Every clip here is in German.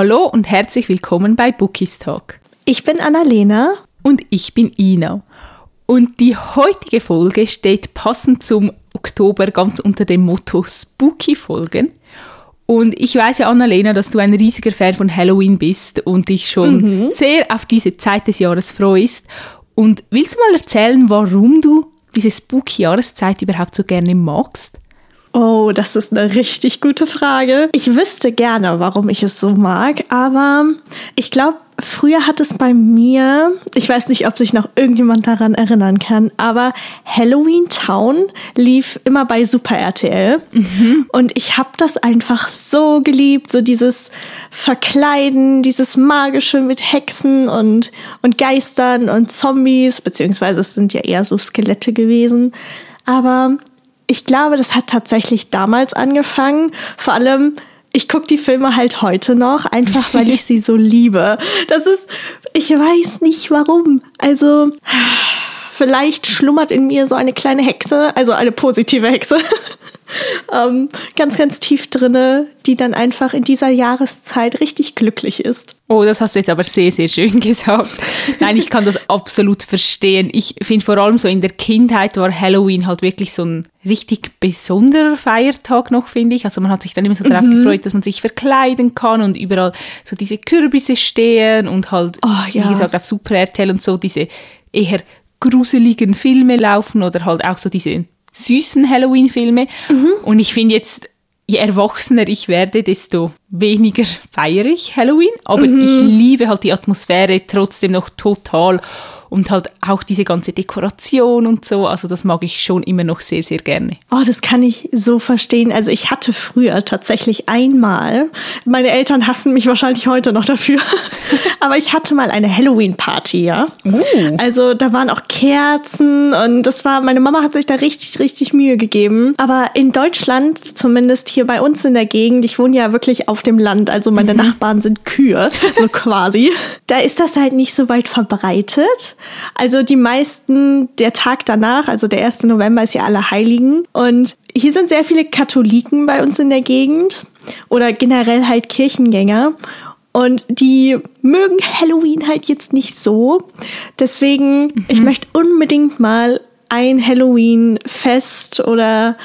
Hallo und herzlich willkommen bei Bookies Talk. Ich bin Annalena. Und ich bin Ina. Und die heutige Folge steht passend zum Oktober ganz unter dem Motto Spooky Folgen. Und ich weiß ja, Annalena, dass du ein riesiger Fan von Halloween bist und dich schon mhm. sehr auf diese Zeit des Jahres freust. Und willst du mal erzählen, warum du diese spooky Jahreszeit überhaupt so gerne magst? Oh, das ist eine richtig gute Frage. Ich wüsste gerne, warum ich es so mag, aber ich glaube, früher hat es bei mir, ich weiß nicht, ob sich noch irgendjemand daran erinnern kann, aber Halloween Town lief immer bei Super RTL mhm. und ich habe das einfach so geliebt, so dieses Verkleiden, dieses magische mit Hexen und und Geistern und Zombies, beziehungsweise es sind ja eher so Skelette gewesen, aber ich glaube, das hat tatsächlich damals angefangen. Vor allem, ich gucke die Filme halt heute noch, einfach weil ich sie so liebe. Das ist, ich weiß nicht warum. Also, vielleicht schlummert in mir so eine kleine Hexe, also eine positive Hexe. ähm, ganz, ganz tief drinne, die dann einfach in dieser Jahreszeit richtig glücklich ist. Oh, das hast du jetzt aber sehr, sehr schön gesagt. Nein, ich kann das absolut verstehen. Ich finde vor allem so in der Kindheit war Halloween halt wirklich so ein richtig besonderer Feiertag noch, finde ich. Also man hat sich dann immer so darauf mhm. gefreut, dass man sich verkleiden kann und überall so diese Kürbisse stehen und halt, oh, ja. wie gesagt, auf Super RTL und so diese eher gruseligen Filme laufen oder halt auch so diese süßen Halloween-Filme. Mhm. Und ich finde jetzt, je erwachsener ich werde, desto weniger feiere ich Halloween. Aber mhm. ich liebe halt die Atmosphäre trotzdem noch total und halt auch diese ganze Dekoration und so. Also das mag ich schon immer noch sehr, sehr gerne. Oh, das kann ich so verstehen. Also ich hatte früher tatsächlich einmal, meine Eltern hassen mich wahrscheinlich heute noch dafür, aber ich hatte mal eine Halloween-Party, ja. Oh. Also da waren auch Kerzen und das war, meine Mama hat sich da richtig, richtig Mühe gegeben. Aber in Deutschland, zumindest hier bei uns in der Gegend, ich wohne ja wirklich auf dem Land, also meine mhm. Nachbarn sind Kühe, so quasi. Da ist das halt nicht so weit verbreitet. Also die meisten, der Tag danach, also der 1. November ist ja Allerheiligen. Und hier sind sehr viele Katholiken bei uns in der Gegend oder generell halt Kirchengänger. Und die mögen Halloween halt jetzt nicht so. Deswegen, mhm. ich möchte unbedingt mal ein Halloween-Fest oder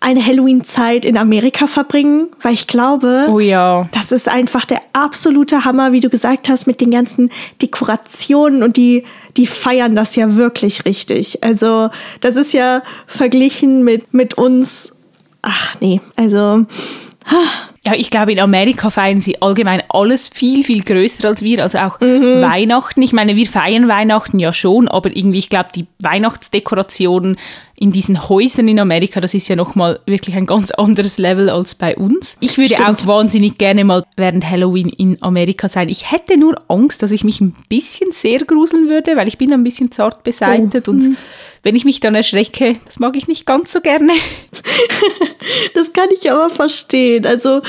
eine Halloween-Zeit in Amerika verbringen, weil ich glaube, oh ja. das ist einfach der absolute Hammer, wie du gesagt hast, mit den ganzen Dekorationen und die, die feiern das ja wirklich richtig. Also, das ist ja verglichen mit, mit uns, ach nee, also, ja, ich glaube, in Amerika feiern sie allgemein alles viel, viel größer als wir. Also auch mhm. Weihnachten. Ich meine, wir feiern Weihnachten ja schon, aber irgendwie, ich glaube, die Weihnachtsdekorationen in diesen Häusern in Amerika, das ist ja nochmal wirklich ein ganz anderes Level als bei uns. Ich würde Stimmt. auch wahnsinnig gerne mal während Halloween in Amerika sein. Ich hätte nur Angst, dass ich mich ein bisschen sehr gruseln würde, weil ich bin ein bisschen zart beseitet oh. und mhm. wenn ich mich dann erschrecke, das mag ich nicht ganz so gerne. das kann ich aber verstehen. Also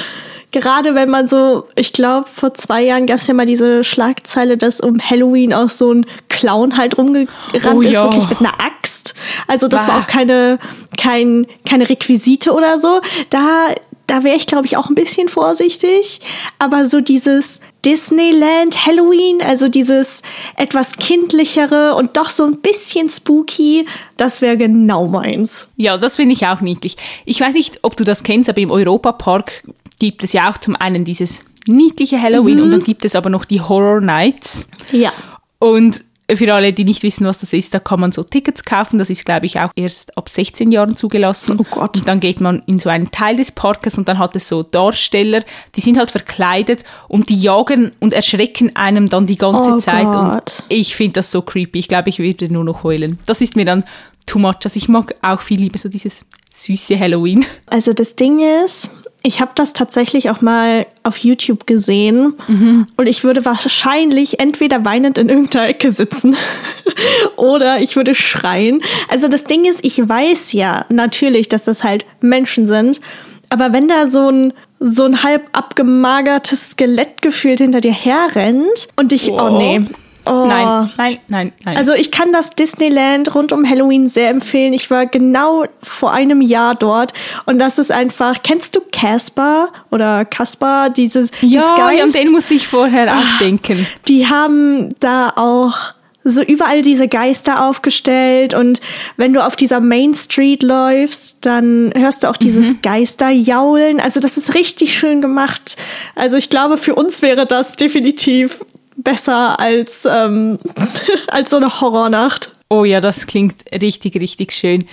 gerade wenn man so, ich glaube, vor zwei Jahren gab es ja mal diese Schlagzeile, dass um Halloween auch so ein Clown halt rumgerannt oh, ist, ja. wirklich mit einer Axt. Also das bah. war auch keine, kein, keine Requisite oder so. Da, da wäre ich, glaube ich, auch ein bisschen vorsichtig. Aber so dieses Disneyland Halloween, also dieses etwas kindlichere und doch so ein bisschen spooky, das wäre genau meins. Ja, das finde ich auch niedlich. Ich weiß nicht, ob du das kennst, aber im Europapark gibt es ja auch zum einen dieses niedliche Halloween mhm. und dann gibt es aber noch die Horror Nights. Ja. Und für alle, die nicht wissen, was das ist, da kann man so Tickets kaufen. Das ist, glaube ich, auch erst ab 16 Jahren zugelassen. Oh Gott. Und dann geht man in so einen Teil des Parkes und dann hat es so Darsteller, die sind halt verkleidet und die jagen und erschrecken einem dann die ganze oh Zeit. Gott. Und ich finde das so creepy. Ich glaube, ich würde nur noch heulen. Das ist mir dann too much. Also ich mag auch viel lieber so dieses süße Halloween. Also das Ding ist, ich habe das tatsächlich auch mal auf YouTube gesehen mhm. und ich würde wahrscheinlich entweder weinend in irgendeiner Ecke sitzen oder ich würde schreien. Also das Ding ist, ich weiß ja natürlich, dass das halt Menschen sind, aber wenn da so ein so ein halb abgemagertes Skelett gefühlt hinter dir herrennt und dich, oh, oh nee, Oh. Nein, nein, nein, nein. Also ich kann das Disneyland rund um Halloween sehr empfehlen. Ich war genau vor einem Jahr dort und das ist einfach. Kennst du Casper oder Casper? Dieses ja, dieses ja, an den musste ich vorher auch denken. Die haben da auch so überall diese Geister aufgestellt und wenn du auf dieser Main Street läufst, dann hörst du auch dieses Mhm. Geisterjaulen. Also das ist richtig schön gemacht. Also ich glaube, für uns wäre das definitiv besser als, ähm, als so eine Horrornacht. Oh ja, das klingt richtig, richtig schön.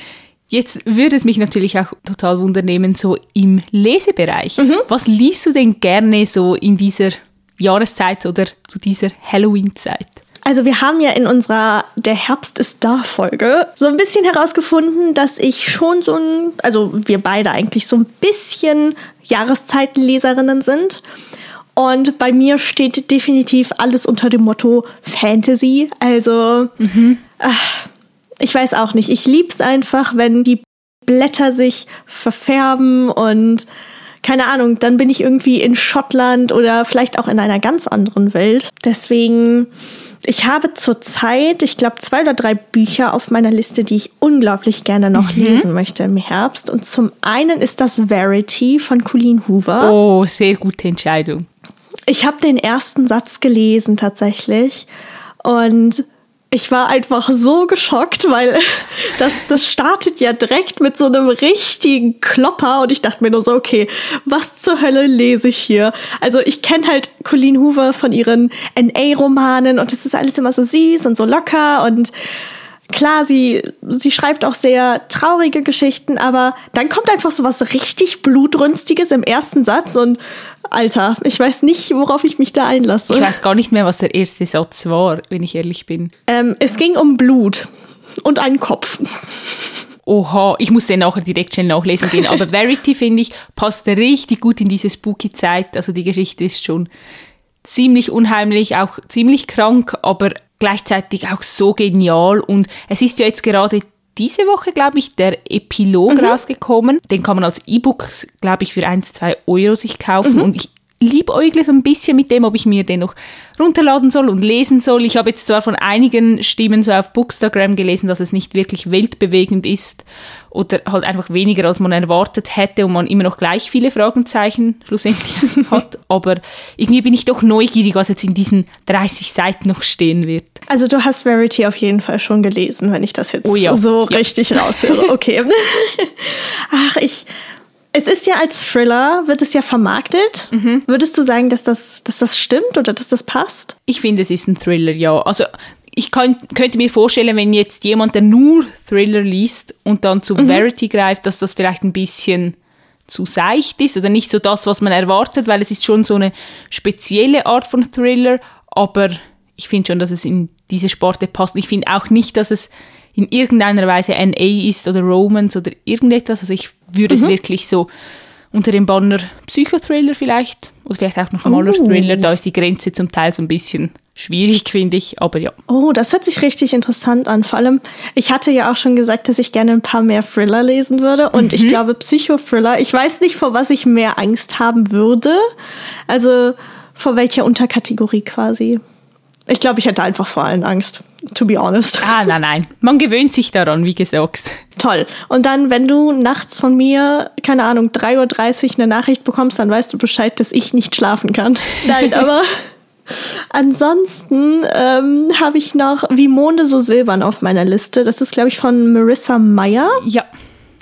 Jetzt würde es mich natürlich auch total wundernehmen, so im Lesebereich. Was liest du denn gerne so in dieser Jahreszeit oder zu dieser Halloween-Zeit? Also wir haben ja in unserer Der Herbst ist da Folge so ein bisschen herausgefunden, dass ich schon so ein, also wir beide eigentlich so ein bisschen Jahreszeitenleserinnen sind. Und bei mir steht definitiv alles unter dem Motto Fantasy. Also ach, ich weiß auch nicht. Ich lieb's einfach, wenn die Blätter sich verfärben und keine Ahnung, dann bin ich irgendwie in Schottland oder vielleicht auch in einer ganz anderen Welt. Deswegen, ich habe zurzeit, ich glaube, zwei oder drei Bücher auf meiner Liste, die ich unglaublich gerne noch lesen möchte im Herbst. Und zum einen ist das Verity von Colleen Hoover. Oh, sehr gute Entscheidung. Ich habe den ersten Satz gelesen tatsächlich und ich war einfach so geschockt, weil das, das startet ja direkt mit so einem richtigen Klopper und ich dachte mir nur so, okay, was zur Hölle lese ich hier? Also ich kenne halt Colleen Hoover von ihren NA-Romanen und das ist alles immer so süß und so locker und klar, sie, sie schreibt auch sehr traurige Geschichten, aber dann kommt einfach so was richtig Blutrünstiges im ersten Satz und Alter, ich weiß nicht, worauf ich mich da einlasse. Ich weiß gar nicht mehr, was der erste Satz war, wenn ich ehrlich bin. Ähm, es ging um Blut und einen Kopf. Oha, ich muss den nachher direkt schnell nachlesen gehen. Aber Verity, finde ich, passt richtig gut in diese Spooky-Zeit. Also die Geschichte ist schon ziemlich unheimlich, auch ziemlich krank, aber gleichzeitig auch so genial. Und es ist ja jetzt gerade diese Woche, glaube ich, der Epilog rausgekommen. Den kann man als E-Book, glaube ich, für 1, 2 Euro sich kaufen. Und ich liebäugle so ein bisschen mit dem, ob ich mir den noch runterladen soll und lesen soll. Ich habe jetzt zwar von einigen Stimmen so auf Bookstagram gelesen, dass es nicht wirklich weltbewegend ist oder halt einfach weniger, als man erwartet hätte und man immer noch gleich viele Fragenzeichen schlussendlich hat. Aber irgendwie bin ich doch neugierig, was jetzt in diesen 30 Seiten noch stehen wird. Also du hast Verity auf jeden Fall schon gelesen, wenn ich das jetzt Oh ja. so Ja. richtig raushöre. Okay. Ach, ich. Es ist ja als Thriller, wird es ja vermarktet. Mhm. Würdest du sagen, dass das, dass das stimmt oder dass das passt? Ich finde, es ist ein Thriller, ja. Also ich kann, könnte mir vorstellen, wenn jetzt jemand, der nur Thriller liest und dann zu Verity greift, dass das vielleicht ein bisschen zu seicht ist oder nicht so das, was man erwartet, weil es ist schon so eine spezielle Art von Thriller, aber ich finde schon, dass es in diese Sporte passt. Ich finde auch nicht, dass es in irgendeiner Weise NA ist oder Romance oder irgendetwas. Also ich würde es wirklich so unter dem Banner Psychothriller vielleicht oder vielleicht auch noch schmaler Oh. Thriller. Da ist die Grenze zum Teil so ein bisschen schwierig, finde ich. Aber ja. Oh, das hört sich richtig interessant an. Vor allem, ich hatte ja auch schon gesagt, dass ich gerne ein paar mehr Thriller lesen würde. Und ich glaube, Psychothriller, ich weiß nicht, vor was ich mehr Angst haben würde. Also, vor welcher Unterkategorie quasi. Ich glaube, ich hätte einfach vor allen Angst. To be honest. Ah, nein, nein. Man gewöhnt sich daran, wie gesagt. Toll. Und dann, wenn du nachts von mir, keine Ahnung, 3.30 Uhr eine Nachricht bekommst, dann weißt du Bescheid, dass ich nicht schlafen kann. Nein, aber ansonsten ähm, habe ich noch Wie Monde so silbern auf meiner Liste. Das ist, glaube ich, von Marissa Meyer. Ja,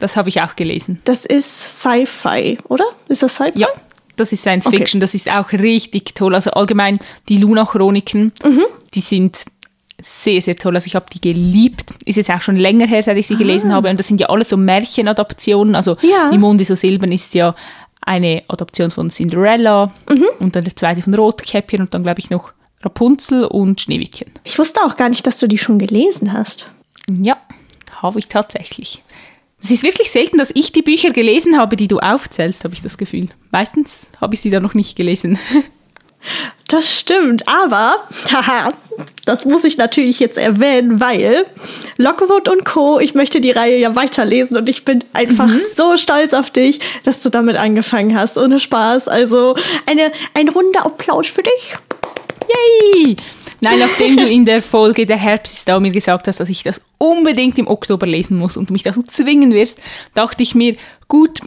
das habe ich auch gelesen. Das ist Sci-Fi, oder? Ist das Sci-Fi? Ja, das ist Science Okay. Fiction. Das ist auch richtig toll. Also allgemein die Luna-Chroniken, die sind sehr, sehr toll. Also ich habe die geliebt. Ist jetzt auch schon länger her, seit ich sie gelesen habe. Und das sind ja alles so Märchenadaptionen. Also Ja. Die Monde so silbern ist ja eine Adaption von Cinderella und dann der zweite von Rotkäppchen und dann glaube ich noch Rapunzel und Schneewittchen. Ich wusste auch gar nicht, dass du die schon gelesen hast. Ja, habe ich tatsächlich. Es ist wirklich selten, dass ich die Bücher gelesen habe, die du aufzählst, habe ich das Gefühl. Meistens habe ich sie da noch nicht gelesen. Das stimmt, aber haha, das muss ich natürlich jetzt erwähnen, weil Lockwood und Co., ich möchte die Reihe ja weiterlesen und ich bin einfach so stolz auf dich, dass du damit angefangen hast. Ohne Spaß. Also eine, ein runder Applaus für dich. Yay! Nein, nachdem du in der Folge Der Herbst ist da mir gesagt hast, dass ich das unbedingt im Oktober lesen muss und mich dazu zwingen wirst, dachte ich mir, gut,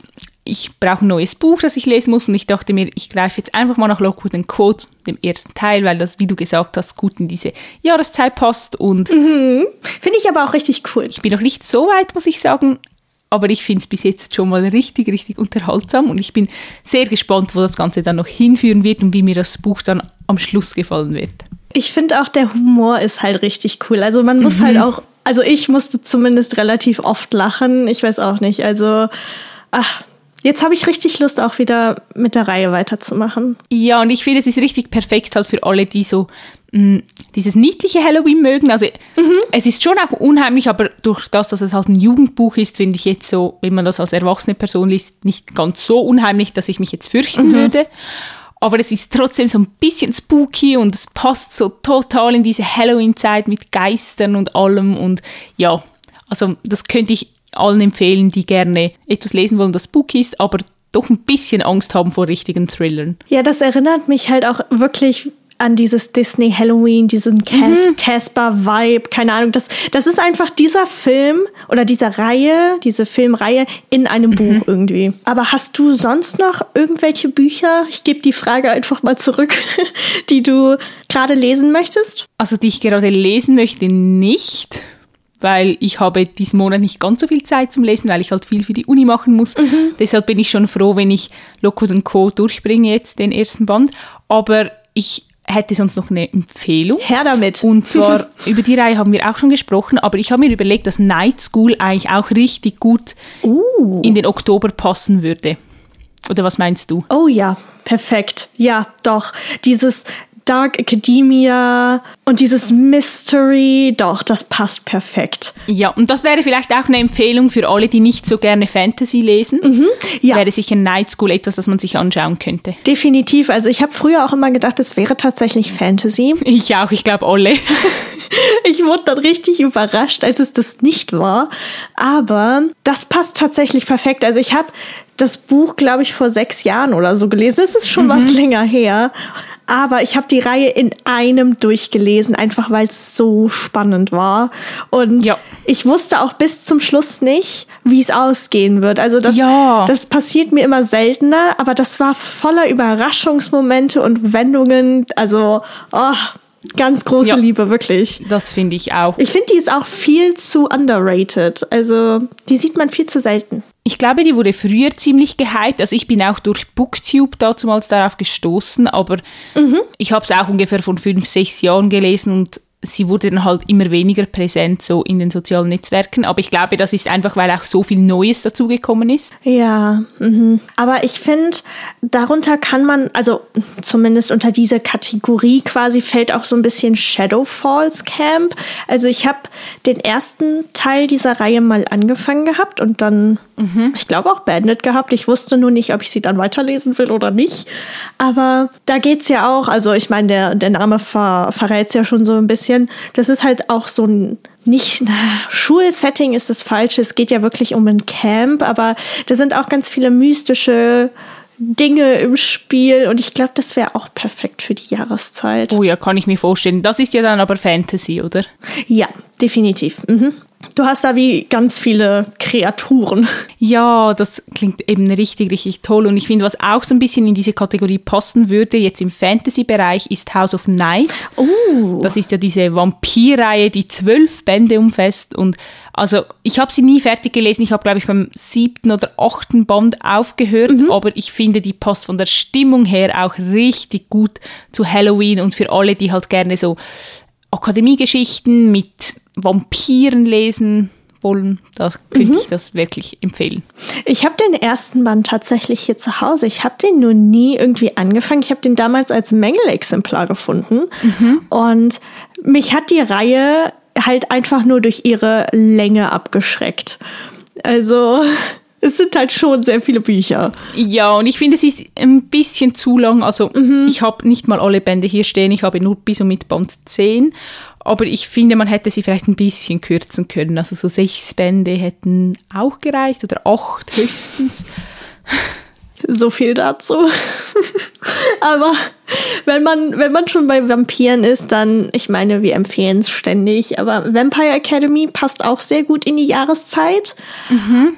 ich brauche ein neues Buch, das ich lesen muss und ich dachte mir, ich greife jetzt einfach mal nach Lockwood Quote, dem ersten Teil, weil das, wie du gesagt hast, gut in diese Jahreszeit passt und mhm. finde ich aber auch richtig cool. Ich bin noch nicht so weit, muss ich sagen, aber ich finde es bis jetzt schon mal richtig, richtig unterhaltsam und ich bin sehr gespannt, wo das Ganze dann noch hinführen wird und wie mir das Buch dann am Schluss gefallen wird. Ich finde auch, der Humor ist halt richtig cool. Also man muss halt mhm. halt auch, also ich musste zumindest relativ oft lachen. Ich weiß auch nicht. Also, ach, Jetzt habe ich richtig Lust, auch wieder mit der Reihe weiterzumachen. Ja, und ich finde, es ist richtig perfekt halt für alle, die so mh, mm, dieses niedliche Halloween mögen. Also mhm. es ist schon auch unheimlich, aber durch das, dass es halt ein Jugendbuch ist, finde ich jetzt so, wenn man das als erwachsene Person liest, nicht ganz so unheimlich, dass ich mich jetzt fürchten mhm. würde. Aber es ist trotzdem so ein bisschen spooky und es passt so total in diese Halloween-Zeit mit Geistern und allem. Und ja, also das könnte ich allen empfehlen, die gerne etwas lesen wollen, das spooky ist, aber doch ein bisschen Angst haben vor richtigen Thrillern. Ja, das erinnert mich halt auch wirklich an dieses Disney Halloween, diesen Cas mhm. Casper-Vibe, keine Ahnung. Das, das ist einfach dieser Film oder diese Reihe, diese Filmreihe in einem mhm. Buch irgendwie. Aber hast du sonst noch irgendwelche Bücher? Ich gebe die Frage einfach mal zurück, die du gerade lesen möchtest. Also die ich gerade lesen möchte, nicht weil ich habe diesen Monat nicht ganz so viel Zeit zum Lesen, weil ich halt viel für die Uni machen muss. Mhm. Deshalb bin ich schon froh, wenn ich Lockwood Co. durchbringe jetzt, den ersten Band. Aber ich hätte sonst noch eine Empfehlung. Her damit. Und zwar, über die Reihe haben wir auch schon gesprochen, aber ich habe mir überlegt, dass Night School eigentlich auch richtig gut uh. in den Oktober passen würde. Oder was meinst du? Oh ja, perfekt. Ja, doch. Dieses Dark Academia und dieses Mystery, doch, das passt perfekt. Ja, und das wäre vielleicht auch eine Empfehlung für alle, die nicht so gerne Fantasy lesen. Mhm, ja. Wäre sicher Night School etwas, das man sich anschauen könnte. Definitiv. Also ich habe früher auch immer gedacht, es wäre tatsächlich Fantasy. Ich auch, ich glaube alle. ich wurde dann richtig überrascht, als es das nicht war. Aber das passt tatsächlich perfekt. Also ich habe das Buch, glaube ich, vor sechs Jahren oder so gelesen. Es ist schon mhm. was länger her. Aber ich habe die Reihe in einem durchgelesen, einfach weil es so spannend war. Und ja. ich wusste auch bis zum Schluss nicht, wie es ausgehen wird. Also das, ja. das passiert mir immer seltener, aber das war voller Überraschungsmomente und Wendungen. Also, oh, Ganz große ja, Liebe, wirklich. Das finde ich auch. Ich finde, die ist auch viel zu underrated. Also, die sieht man viel zu selten. Ich glaube, die wurde früher ziemlich gehypt. Also ich bin auch durch Booktube damals darauf gestoßen, aber mhm. ich habe es auch ungefähr von fünf, sechs Jahren gelesen und sie wurde dann halt immer weniger präsent so in den sozialen Netzwerken. Aber ich glaube, das ist einfach, weil auch so viel Neues dazugekommen ist. Ja, mhm. aber ich finde, darunter kann man, also zumindest unter diese Kategorie quasi fällt auch so ein bisschen Shadow Falls Camp. Also ich habe den ersten Teil dieser Reihe mal angefangen gehabt und dann, mhm. ich glaube auch beendet gehabt. Ich wusste nur nicht, ob ich sie dann weiterlesen will oder nicht. Aber da geht es ja auch, also ich meine, der, der Name ver, verrät es ja schon so ein bisschen bisschen. Das ist halt auch so ein nicht na, Schulsetting ist das falsche. Es geht ja wirklich um ein Camp, aber da sind auch ganz viele mystische Dinge im Spiel und ich glaube, das wäre auch perfekt für die Jahreszeit. Oh ja, kann ich mir vorstellen. Das ist ja dann aber Fantasy, oder? Ja, definitiv. Mhm. Du hast da wie ganz viele Kreaturen. Ja, das klingt eben richtig, richtig toll. Und ich finde, was auch so ein bisschen in diese Kategorie passen würde, jetzt im Fantasy-Bereich, ist House of Night. Uh. Das ist ja diese Vampirreihe, die zwölf Bände umfasst. Und also, ich habe sie nie fertig gelesen. Ich habe, glaube ich, beim siebten oder achten Band aufgehört. Mhm. Aber ich finde, die passt von der Stimmung her auch richtig gut zu Halloween und für alle, die halt gerne so Akademiegeschichten mit Vampiren lesen wollen, da könnte mhm. ich das wirklich empfehlen. Ich habe den ersten Band tatsächlich hier zu Hause. Ich habe den nur nie irgendwie angefangen. Ich habe den damals als Mängelexemplar gefunden. Mhm. Und mich hat die Reihe halt einfach nur durch ihre Länge abgeschreckt. Also es sind halt schon sehr viele Bücher. Ja, und ich finde, es ist ein bisschen zu lang. Also, mhm. ich habe nicht mal alle Bände hier stehen. Ich habe nur bis und mit Band 10. Aber ich finde, man hätte sie vielleicht ein bisschen kürzen können. Also so sechs Bände hätten auch gereicht oder acht höchstens. So viel dazu. Aber wenn man, wenn man schon bei Vampiren ist, dann, ich meine, wir empfehlen es ständig, aber Vampire Academy passt auch sehr gut in die Jahreszeit. Mhm.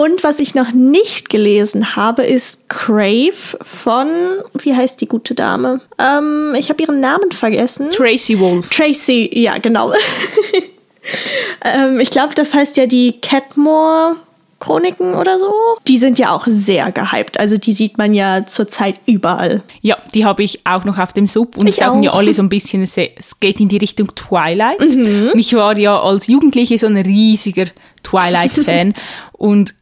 Und was ich noch nicht gelesen habe, ist Crave von, wie heißt die gute Dame? Ähm, ich habe ihren Namen vergessen. Tracy Wolf. Tracy, ja, genau. ähm, ich glaube, das heißt ja die Catmore Chroniken oder so. Die sind ja auch sehr gehypt. Also die sieht man ja zurzeit überall. Ja, die habe ich auch noch auf dem Sub und ich sagen ja alle so ein bisschen, es, geht in die Richtung Twilight. Mhm. Und ich war ja als Jugendliche so ein riesiger Twilight-Fan und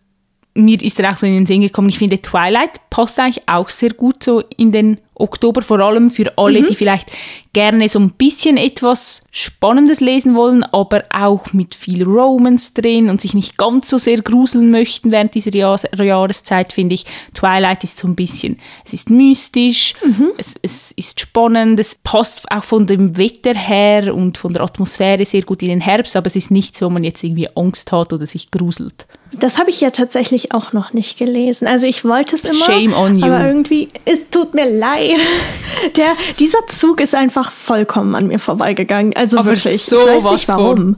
mir ist er auch so in den Sinn gekommen, ich finde Twilight passt eigentlich auch sehr gut so in den Oktober, vor allem für alle, mhm. die vielleicht gerne so ein bisschen etwas Spannendes lesen wollen, aber auch mit viel Romance drin und sich nicht ganz so sehr gruseln möchten während dieser Jahr Jahreszeit, finde ich. Twilight ist so ein bisschen, es ist mystisch, mhm. es, es ist spannend, es passt auch von dem Wetter her und von der Atmosphäre sehr gut in den Herbst, aber es ist nichts, wo man jetzt irgendwie Angst hat oder sich gruselt. Das habe ich ja tatsächlich auch noch nicht gelesen. Also ich wollte es immer. Shame on you. Aber irgendwie, es tut mir leid. Der, dieser Zug ist einfach vollkommen an mir vorbeigegangen. Also aber wirklich. So ich weiß nicht warum. Von.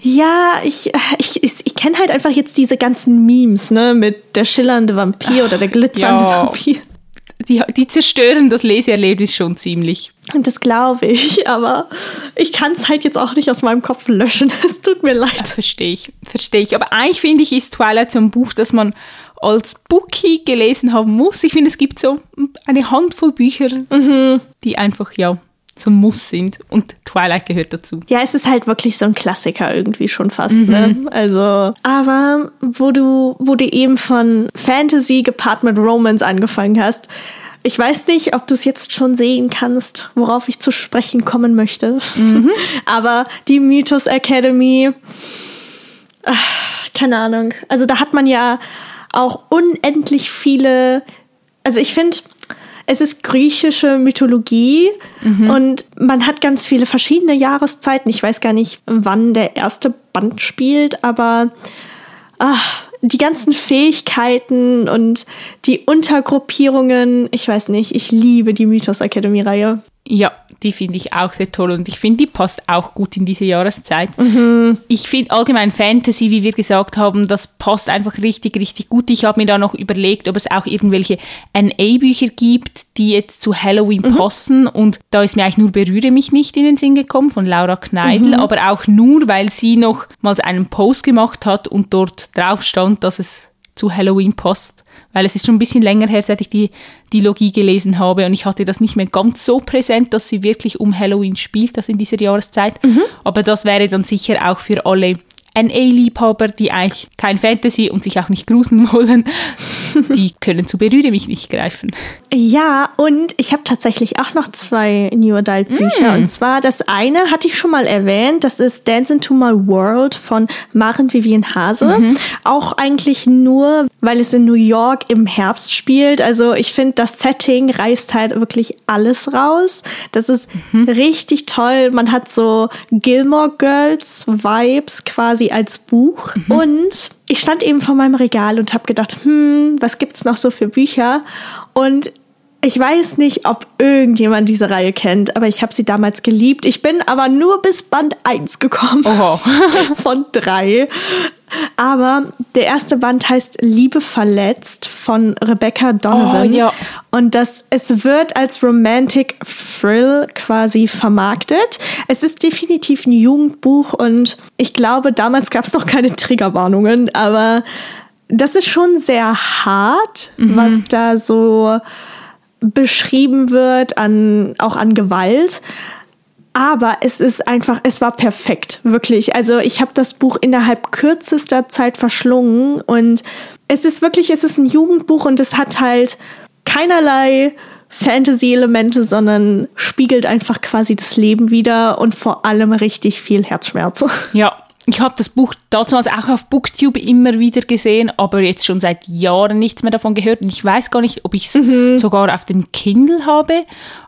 Ja, ich, ich, ich, ich kenne halt einfach jetzt diese ganzen Memes, ne, mit der schillernde Vampir oder der glitzernde ja. Vampir. Die, die zerstören das Leseerlebnis schon ziemlich. Das glaube ich, aber ich kann es halt jetzt auch nicht aus meinem Kopf löschen. Es tut mir leid. Ja, verstehe ich, verstehe ich. Aber eigentlich finde ich, ist Twilight so ein Buch, das man als Bookie gelesen haben muss. Ich finde, es gibt so eine Handvoll Bücher, mhm. die einfach, ja, so Muss sind und Twilight gehört dazu. Ja, es ist halt wirklich so ein Klassiker irgendwie schon fast, mhm. ne? Also, aber wo du, wo du eben von Fantasy gepaart mit Romance angefangen hast, ich weiß nicht, ob du es jetzt schon sehen kannst, worauf ich zu sprechen kommen möchte. Mhm. aber die Mythos Academy, ach, keine Ahnung. Also da hat man ja auch unendlich viele, also ich finde, es ist griechische Mythologie mhm. und man hat ganz viele verschiedene Jahreszeiten. Ich weiß gar nicht, wann der erste Band spielt, aber ach, die ganzen Fähigkeiten und die Untergruppierungen, ich weiß nicht, ich liebe die Mythos Academy Reihe. Ja, die finde ich auch sehr toll und ich finde, die passt auch gut in diese Jahreszeit. Mhm. Ich finde allgemein Fantasy, wie wir gesagt haben, das passt einfach richtig, richtig gut. Ich habe mir da noch überlegt, ob es auch irgendwelche NA-Bücher gibt, die jetzt zu Halloween mhm. passen und da ist mir eigentlich nur Berühre mich nicht in den Sinn gekommen von Laura Kneidl, mhm. aber auch nur, weil sie noch mal einen Post gemacht hat und dort drauf stand, dass es zu Halloween passt weil es ist schon ein bisschen länger her, seit ich die, die Logie gelesen habe und ich hatte das nicht mehr ganz so präsent, dass sie wirklich um Halloween spielt, das in dieser Jahreszeit. Mhm. Aber das wäre dann sicher auch für alle NA-Liebhaber, die eigentlich kein Fantasy und sich auch nicht gruseln wollen, die können zu Berühre mich nicht greifen. Ja, und ich habe tatsächlich auch noch zwei New Adult Bücher. Mm. Und zwar das eine hatte ich schon mal erwähnt, das ist Dance into My World von Maren Vivian Hase. Mhm. Auch eigentlich nur, weil es in New York im Herbst spielt. Also ich finde, das Setting reißt halt wirklich alles raus. Das ist mhm. richtig toll. Man hat so Gilmore Girls Vibes quasi quasi als Buch. Mhm. Und ich stand eben vor meinem Regal und habe gedacht, hm, was gibt's noch so für Bücher? Und ich weiß nicht, ob irgendjemand diese Reihe kennt, aber ich habe sie damals geliebt. Ich bin aber nur bis Band 1 gekommen. von drei. Aber der erste Band heißt Liebe verletzt von Rebecca Donovan. Oh, ja. Und das, es wird als Romantic Thrill quasi vermarktet. Es ist definitiv ein Jugendbuch und ich glaube, damals gab es noch keine Triggerwarnungen, aber das ist schon sehr hart, mhm. was da so beschrieben wird, an, auch an Gewalt. Aber es ist einfach, es war perfekt, wirklich. Also ich habe das Buch innerhalb kürzester Zeit verschlungen und es ist wirklich, es ist ein Jugendbuch und es hat halt keinerlei Fantasy-Elemente, sondern spiegelt einfach quasi das Leben wieder und vor allem richtig viel Herzschmerz. Ja, ich habe das Buch damals auch auf Booktube immer wieder gesehen, aber jetzt schon seit Jahren nichts mehr davon gehört. Und ich weiß gar nicht, ob ich es mhm. sogar auf dem Kindle habe.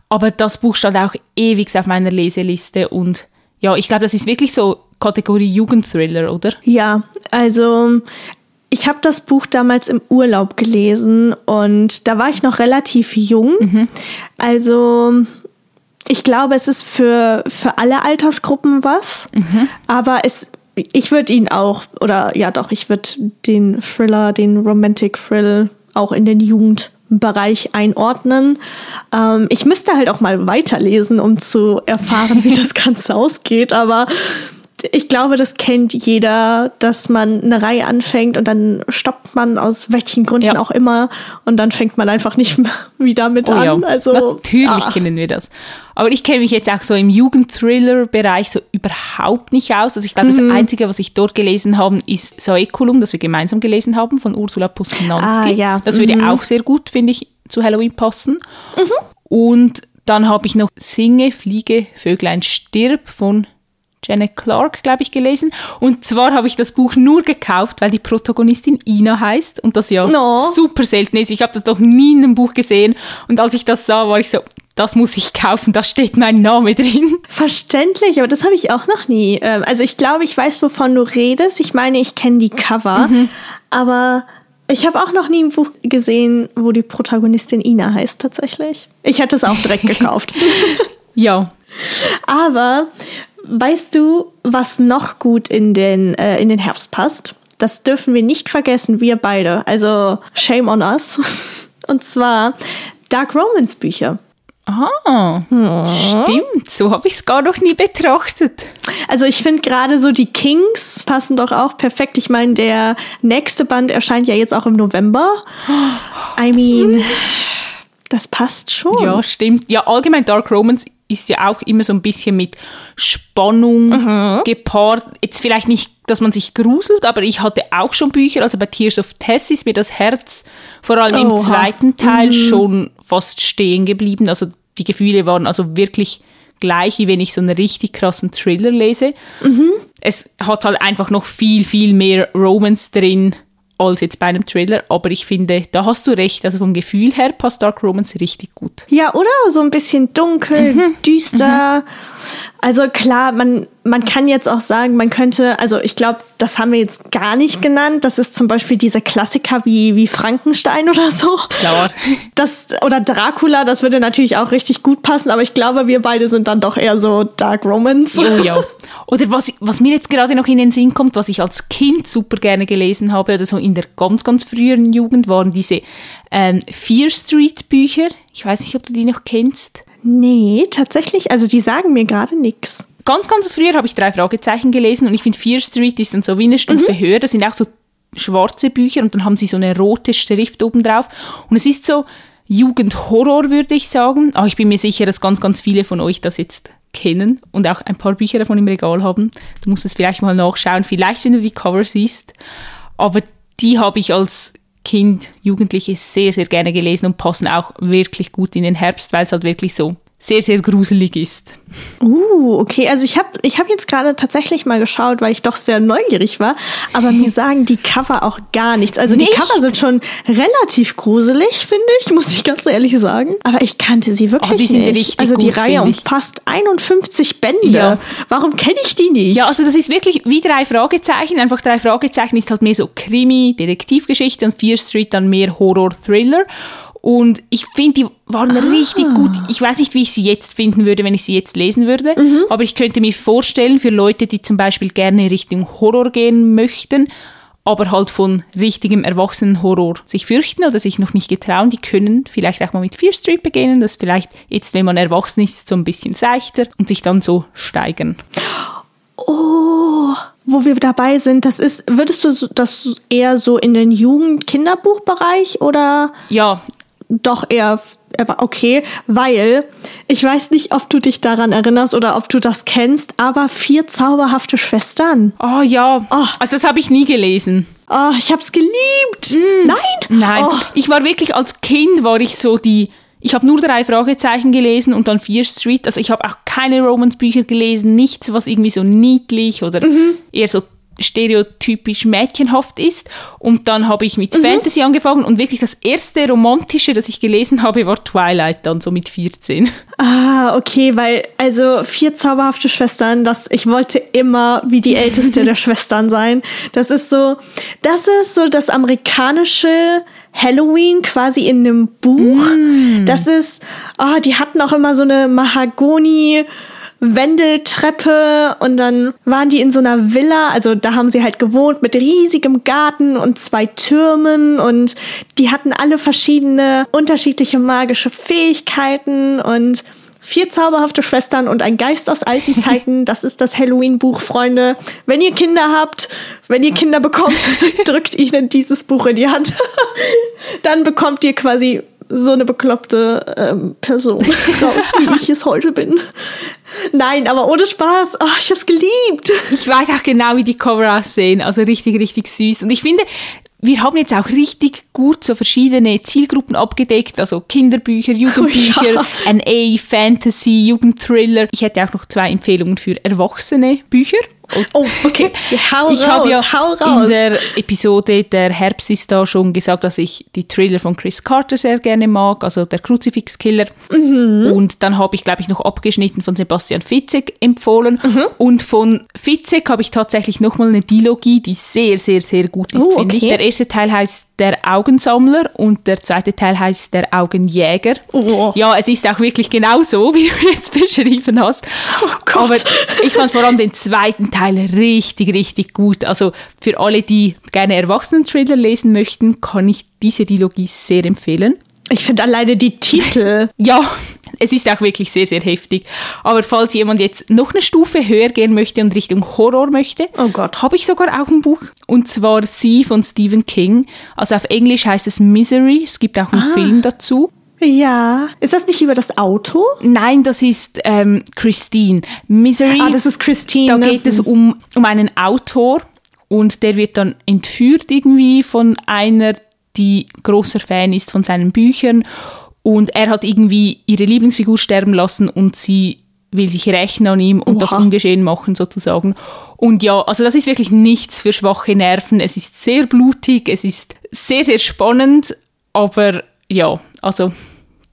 Aber das Buch stand auch ewig auf meiner Leseliste. Und ja, ich glaube, das ist wirklich so Kategorie Jugendthriller, oder? Ja, also ich habe das Buch damals im Urlaub gelesen und da war ich noch relativ jung. Mhm. Also ich glaube, es ist für, für alle Altersgruppen was, mhm. aber es, ich würde ihn auch, oder ja doch, ich würde den Thriller, den Romantic Thrill auch in den Jugendbereich einordnen. Ähm, ich müsste halt auch mal weiterlesen, um zu erfahren, wie das Ganze ausgeht, aber ich glaube, das kennt jeder, dass man eine Reihe anfängt und dann stoppt man aus welchen Gründen ja. auch immer und dann fängt man einfach nicht mehr wieder mit oh, an. Ja. Also natürlich ah. kennen wir das. Aber ich kenne mich jetzt auch so im Jugendthriller-Bereich so überhaupt nicht aus. Also ich glaube, mhm. das Einzige, was ich dort gelesen habe, ist Saeculum, das wir gemeinsam gelesen haben von Ursula Posnanski. Ah, ja. Das würde mhm. auch sehr gut, finde ich, zu Halloween passen. Mhm. Und dann habe ich noch Singe, Fliege, Vöglein, Stirb von Janet Clark, glaube ich, gelesen. Und zwar habe ich das Buch nur gekauft, weil die Protagonistin Ina heißt und das ja no. super selten ist. Ich habe das doch nie in einem Buch gesehen. Und als ich das sah, war ich so, das muss ich kaufen, da steht mein Name drin. Verständlich, aber das habe ich auch noch nie. Ähm, also ich glaube, ich weiß, wovon du redest. Ich meine, ich kenne die Cover, mhm. aber ich habe auch noch nie ein Buch gesehen, wo die Protagonistin Ina heißt tatsächlich. Ich hätte es auch direkt gekauft. ja. Aber Weißt du, was noch gut in den, äh, in den Herbst passt? Das dürfen wir nicht vergessen, wir beide. Also shame on us. Und zwar Dark Romance Bücher. Ah, hm. stimmt. So habe ich es gar noch nie betrachtet. Also ich finde gerade so die Kings passen doch auch perfekt. Ich meine, der nächste Band erscheint ja jetzt auch im November. I mean, das passt schon. Ja, stimmt. Ja, allgemein Dark Romance ist ja auch immer so ein bisschen mit Spannung mhm. gepaart. Jetzt vielleicht nicht, dass man sich gruselt, aber ich hatte auch schon Bücher, also bei Tears of Tess ist mir das Herz vor allem Oha. im zweiten Teil mhm. schon fast stehen geblieben. Also die Gefühle waren also wirklich gleich, wie wenn ich so einen richtig krassen Thriller lese. Mhm. Es hat halt einfach noch viel, viel mehr Romance drin als jetzt bei einem Trailer, aber ich finde, da hast du recht, also vom Gefühl her passt Dark Romance richtig gut. Ja, oder? So ein bisschen dunkel, mhm. düster. Mhm. Also klar, man, man kann jetzt auch sagen, man könnte, also ich glaube, das haben wir jetzt gar nicht genannt. Das ist zum Beispiel diese Klassiker wie, wie Frankenstein oder so. Klar. Das, oder Dracula, das würde natürlich auch richtig gut passen, aber ich glaube, wir beide sind dann doch eher so Dark Romance. Oh ja. Oder was, was mir jetzt gerade noch in den Sinn kommt, was ich als Kind super gerne gelesen habe, oder so in der ganz, ganz früheren Jugend, waren diese ähm, Fear Street Bücher. Ich weiß nicht, ob du die noch kennst. Nee, tatsächlich, also die sagen mir gerade nichts. Ganz, ganz früher habe ich drei Fragezeichen gelesen und ich finde Fear Street ist dann so wie eine Stufe mhm. höher. Das sind auch so schwarze Bücher und dann haben sie so eine rote Schrift oben drauf. Und es ist so Jugendhorror, würde ich sagen. Aber ich bin mir sicher, dass ganz, ganz viele von euch das jetzt kennen und auch ein paar Bücher davon im Regal haben. Du musst es vielleicht mal nachschauen, vielleicht wenn du die Cover siehst. Aber die habe ich als Kind, Jugendliche sehr, sehr gerne gelesen und passen auch wirklich gut in den Herbst, weil es halt wirklich so sehr, sehr gruselig ist. Uh, okay. Also ich habe ich hab jetzt gerade tatsächlich mal geschaut, weil ich doch sehr neugierig war. Aber mir sagen die Cover auch gar nichts. Also Nicht? die Cover sind schon relativ gruselig, finde ich, muss ich ganz ehrlich sagen. Aber ich kannte sie wirklich oh, nicht. Also die gut, Reihe umfasst 51 Bände. Ja. Warum kenne ich die nicht? Ja, also das ist wirklich wie drei Fragezeichen. Einfach drei Fragezeichen ist halt mehr so Krimi, Detektivgeschichte und Fear Street dann mehr Horror-Thriller. Und ich finde, die waren ah. richtig gut. Ich weiß nicht, wie ich sie jetzt finden würde, wenn ich sie jetzt lesen würde. Mhm. Aber ich könnte mir vorstellen, für Leute, die zum Beispiel gerne Richtung Horror gehen möchten, aber halt von richtigem Erwachsenenhorror sich fürchten oder sich noch nicht getrauen, die können vielleicht auch mal mit Fear Street beginnen, das vielleicht jetzt, wenn man erwachsen ist, so ein bisschen seichter und sich dann so steigern. Oh, wo wir dabei sind, das ist, würdest du das eher so in den Jugend-Kinderbuchbereich oder? Ja, doch eher okay, weil ich weiß nicht, ob du dich daran erinnerst oder ob du das kennst, aber vier zauberhafte Schwestern. Oh ja, oh. also das habe ich nie gelesen. Oh, ich hab's geliebt. Mm. Nein? Nein. Oh. Ich war wirklich als Kind war ich so die ich habe nur drei Fragezeichen gelesen und dann Fear Street. Also ich habe auch keine Romance-Bücher gelesen, nichts, was irgendwie so niedlich oder mhm. eher so stereotypisch mädchenhaft ist. Und dann habe ich mit mhm. Fantasy angefangen und wirklich das erste romantische, das ich gelesen habe, war Twilight dann so mit 14. Ah, okay, weil also vier zauberhafte Schwestern, das ich wollte immer wie die älteste der Schwestern sein. Das ist so, das ist so das amerikanische Halloween quasi in einem Buch. Mm. Das ist, oh, die hatten auch immer so eine Mahagoni Wendeltreppe und dann waren die in so einer Villa, also da haben sie halt gewohnt mit riesigem Garten und zwei Türmen und die hatten alle verschiedene unterschiedliche magische Fähigkeiten und Vier zauberhafte Schwestern und ein Geist aus alten Zeiten. Das ist das Halloween-Buch, Freunde. Wenn ihr Kinder habt, wenn ihr Kinder bekommt, drückt ihnen dieses Buch in die Hand. Dann bekommt ihr quasi so eine bekloppte ähm, Person raus, wie ich es heute bin. Nein, aber ohne Spaß. Oh, ich hab's geliebt. Ich weiß auch genau, wie die Cover aussehen. Also richtig, richtig süß. Und ich finde, wir haben jetzt auch richtig gut so verschiedene Zielgruppen abgedeckt, also Kinderbücher, Jugendbücher, oh ja. NA, Fantasy, Jugendthriller. Ich hätte auch noch zwei Empfehlungen für erwachsene Bücher. Oh, okay. Hau ich habe ja in der Episode Der Herbst ist da schon gesagt, dass ich die Thriller von Chris Carter sehr gerne mag, also der Kruzifix-Killer. Mhm. Und dann habe ich, glaube ich, noch abgeschnitten von Sebastian Fitzek empfohlen. Mhm. Und von Fitzek habe ich tatsächlich nochmal eine Dilogie, die sehr, sehr, sehr gut ist, oh, finde okay. ich. Der erste Teil heißt Der Augensammler und der zweite Teil heißt Der Augenjäger. Oh. Ja, es ist auch wirklich genau so, wie du jetzt beschrieben hast. Oh Aber ich fand vor allem den zweiten Teil Teil richtig, richtig gut. Also für alle, die gerne Erwachsenen-Thriller lesen möchten, kann ich diese Dilogie sehr empfehlen. Ich finde alleine die Titel. ja, es ist auch wirklich sehr, sehr heftig. Aber falls jemand jetzt noch eine Stufe höher gehen möchte und Richtung Horror möchte, oh Gott. habe ich sogar auch ein Buch. Und zwar Sie von Stephen King. Also auf Englisch heißt es Misery. Es gibt auch einen ah. Film dazu. Ja. Ist das nicht über das Auto? Nein, das ist ähm, Christine. Misery. Ah, das ist Christine. Da geht es um, um einen Autor und der wird dann entführt irgendwie von einer, die großer Fan ist von seinen Büchern. Und er hat irgendwie ihre Lieblingsfigur sterben lassen und sie will sich rächen an ihm und Oha. das ungeschehen machen sozusagen. Und ja, also das ist wirklich nichts für schwache Nerven. Es ist sehr blutig, es ist sehr, sehr spannend, aber ja, also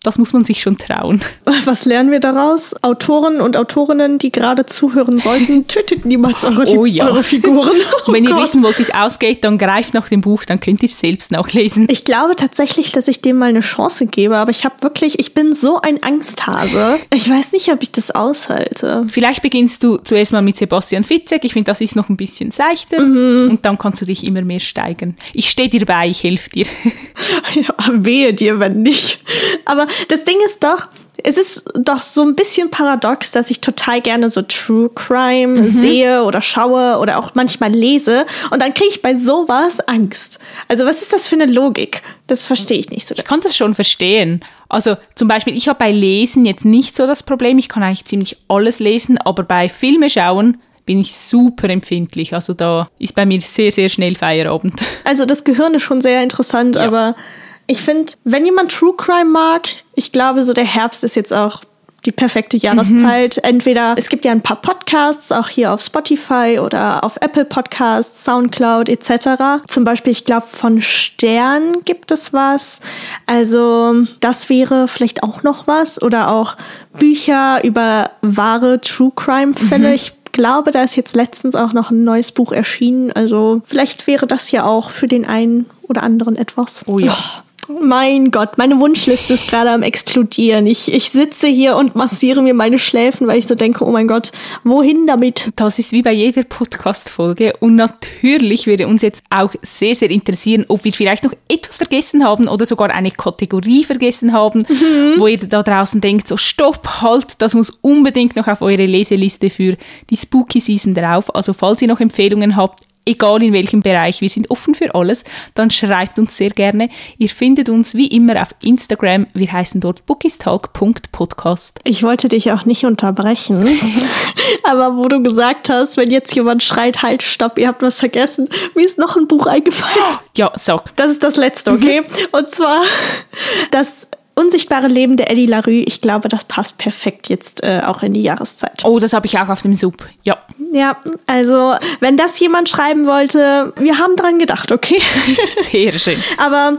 das muss man sich schon trauen. Was lernen wir daraus? Autoren und Autorinnen, die gerade zuhören sollten, tötet niemals eure, oh ja. eure Figuren. Oh Wenn ihr wissen wollt, wie es ausgeht, dann greift nach dem Buch, dann könnt ihr es selbst nachlesen. Ich glaube tatsächlich, dass ich dem mal eine Chance gebe, aber ich habe wirklich, ich bin so ein Angsthase. Ich weiß nicht, ob ich das aushalte. Vielleicht beginnst du zuerst mal mit Sebastian Fitzek. Ich finde, das ist noch ein bisschen seichter mhm. und dann kannst du dich immer mehr steigern. Ich stehe dir bei, ich helfe dir. Ja, wehe dir, wenn nicht. Aber das Ding ist doch, es ist doch so ein bisschen paradox, dass ich total gerne so True Crime mhm. sehe oder schaue oder auch manchmal lese und dann kriege ich bei sowas Angst. Also was ist das für eine Logik? Das verstehe ich nicht so. Ich kann das schon verstehen. Also zum Beispiel, ich habe bei Lesen jetzt nicht so das Problem, ich kann eigentlich ziemlich alles lesen, aber bei Filme schauen bin ich super empfindlich. Also da ist bei mir sehr, sehr schnell Feierabend. Also das Gehirn ist schon sehr interessant, ja. aber ich finde, wenn jemand True Crime mag, ich glaube, so der Herbst ist jetzt auch die perfekte Jahreszeit. Mhm. Entweder es gibt ja ein paar Podcasts, auch hier auf Spotify oder auf Apple Podcasts, Soundcloud etc. Zum Beispiel, ich glaube, von Stern gibt es was. Also das wäre vielleicht auch noch was. Oder auch Bücher über wahre True Crime-Fälle. Mhm. Ich glaube, da ist jetzt letztens auch noch ein neues Buch erschienen. Also vielleicht wäre das ja auch für den einen oder anderen etwas. Oh ja. Oh. Mein Gott, meine Wunschliste ist gerade am explodieren. Ich, ich sitze hier und massiere mir meine Schläfen, weil ich so denke, oh mein Gott, wohin damit? Das ist wie bei jeder Podcast-Folge. Und natürlich würde uns jetzt auch sehr, sehr interessieren, ob wir vielleicht noch etwas vergessen haben oder sogar eine Kategorie vergessen haben, mhm. wo ihr da draußen denkt, so stopp, halt, das muss unbedingt noch auf eure Leseliste für die Spooky Season drauf. Also falls ihr noch Empfehlungen habt, egal in welchem Bereich, wir sind offen für alles, dann schreibt uns sehr gerne. Ihr findet uns wie immer auf Instagram, wir heißen dort bookistalk.podcast. Ich wollte dich auch nicht unterbrechen, aber wo du gesagt hast, wenn jetzt jemand schreit, halt, stopp, ihr habt was vergessen, mir ist noch ein Buch eingefallen. Ja, sag. Das ist das letzte, okay? Mhm. Und zwar das Unsichtbare Leben der Eddie LaRue, ich glaube, das passt perfekt jetzt äh, auch in die Jahreszeit. Oh, das habe ich auch auf dem Sub, ja. Ja, also wenn das jemand schreiben wollte, wir haben dran gedacht, okay? Sehr schön. Aber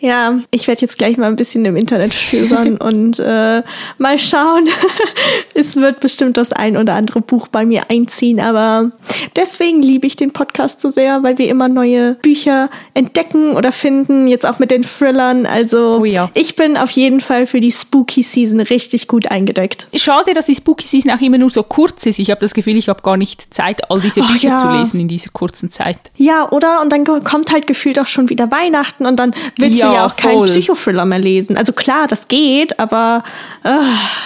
ja, ich werde jetzt gleich mal ein bisschen im Internet stöbern und äh, mal schauen. es wird bestimmt das ein oder andere Buch bei mir einziehen, aber deswegen liebe ich den Podcast so sehr, weil wir immer neue Bücher entdecken oder finden, jetzt auch mit den Thrillern. Also Oh ja. ich bin auf jeden Fall für die Spooky Season richtig gut eingedeckt. Schade, dass die Spooky Season auch immer nur so kurz ist. Ich habe das Gefühl, ich habe gar nicht Zeit, all diese Ach Bücher ja. zu lesen in dieser kurzen Zeit. Ja, oder? Und dann kommt halt gefühlt auch schon wieder Weihnachten und dann willst Ja, du ja auch keinen voll. Psychothriller mehr lesen. Also klar, das geht, aber äh,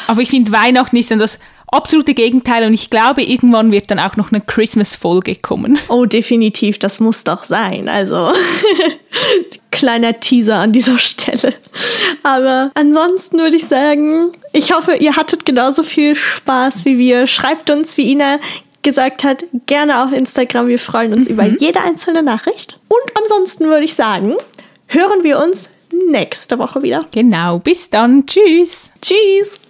Aber ich finde, Weihnachten ist dann das absolute Gegenteil und ich glaube, irgendwann wird dann auch noch eine Christmas-Folge kommen. oh, definitiv, das muss doch sein. Also kleiner Teaser an dieser Stelle. Aber ansonsten würde ich sagen, ich hoffe, ihr hattet genauso viel Spaß wie wir. Schreibt uns, wie Ina gesagt hat, gerne auf Instagram. Wir freuen uns über jede einzelne Nachricht. Und ansonsten würde ich sagen, hören wir uns nächste Woche wieder. Genau, bis dann. Tschüss. Tschüss!